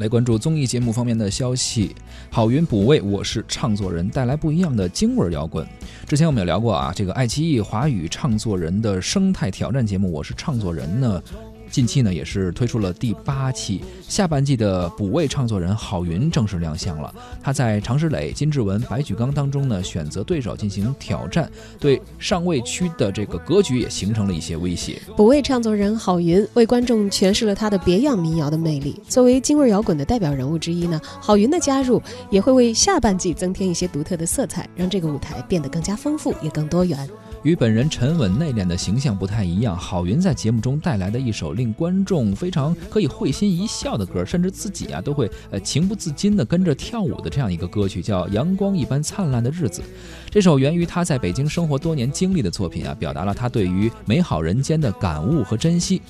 来关注综艺节目方面的消息。郝云补位，我是唱作人，带来不一样的京味摇滚。之前我们有聊过啊，这个爱奇艺华语唱作人的生态挑战节目《我是唱作人》呢。近期呢，也是推出了第八期下半季的补位唱作人郝云正式亮相了。他在常石磊、金志文、白举纲当中呢，选择对手进行挑战，对上位区的这个格局也形成了一些威胁。补位唱作人郝云为观众诠释了他的别样民谣的魅力。作为京味摇滚的代表人物之一呢，郝云的加入也会为下半季增添一些独特的色彩，让这个舞台变得更加丰富也更多元。与本人沉稳内敛的形象不太一样，郝云在节目中带来的一首令观众非常可以会心一笑的歌，甚至自己啊都会呃情不自禁的跟着跳舞的这样一个歌曲，叫《阳光一般灿烂的日子》。这首源于他在北京生活多年经历的作品啊，表达了他对于美好人间的感悟和珍惜。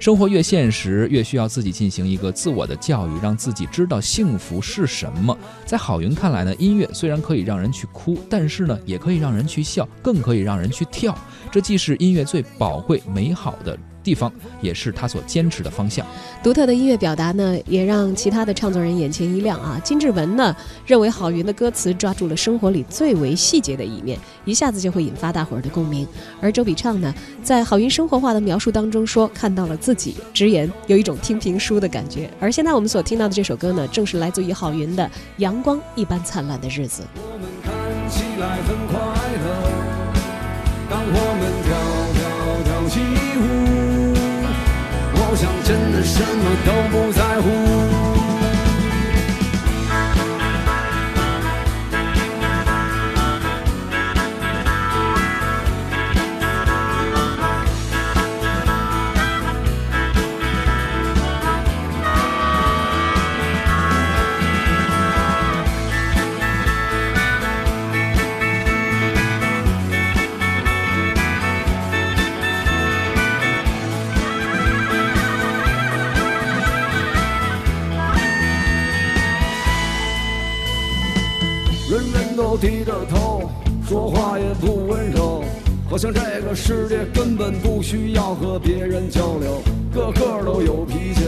生活越现实，越需要自己进行一个自我的教育，让自己知道幸福是什么。在郝云看来呢，音乐虽然可以让人去哭，但是呢，也可以让人去笑，更可以让人去跳。这既是音乐最宝贵、美好的。地方也是他所坚持的方向。独特的音乐表达呢，也让其他的唱作人眼前一亮啊。金志文呢认为郝云的歌词抓住了生活里最为细节的一面，一下子就会引发大伙儿的共鸣。而周笔畅呢，在郝云生活化的描述当中说看到了自己，直言有一种听评书的感觉。而现在我们所听到的这首歌呢，正是来自于郝云的《阳光一般灿烂的日子》。我们看起来很快乐，当我们跳跳跳起舞。我想真的什么都不在乎。低着头，说话也不温柔，好像这个世界根本不需要和别人交流。个个都有脾气，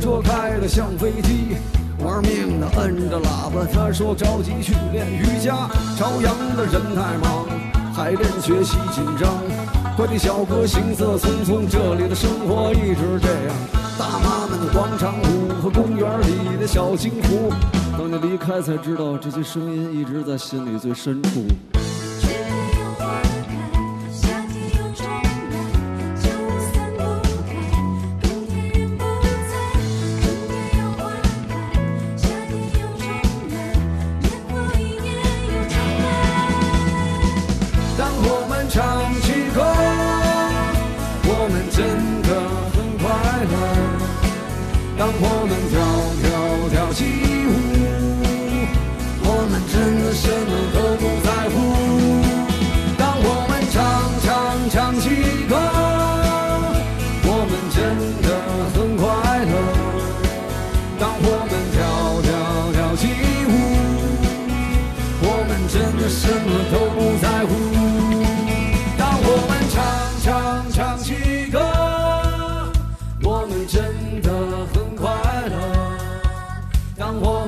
车开的像飞机，玩命的摁着喇叭。他说着急去练瑜伽，朝阳的人太忙，海淀学习紧张。快递小哥行色匆匆，这里的生活一直这样。大妈们的广场舞和公园里的小金湖。当你离开，才知道这些声音一直在心里最深处。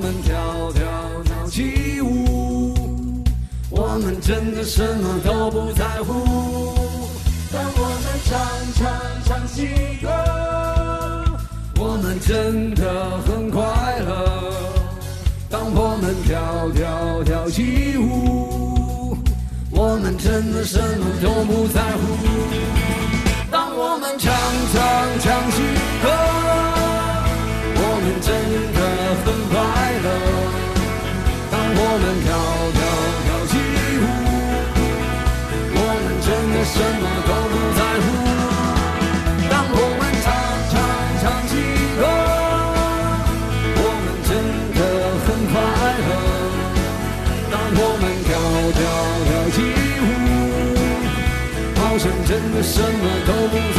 们跳跳跳起舞，我们真的什么都不在乎。当我们唱唱唱起歌，我们真的很快乐。当我们跳跳跳起舞，我们真的什么都不在乎。当我们唱唱唱起歌，我们真的很快乐我们跳跳跳起舞，好像真的什么都不。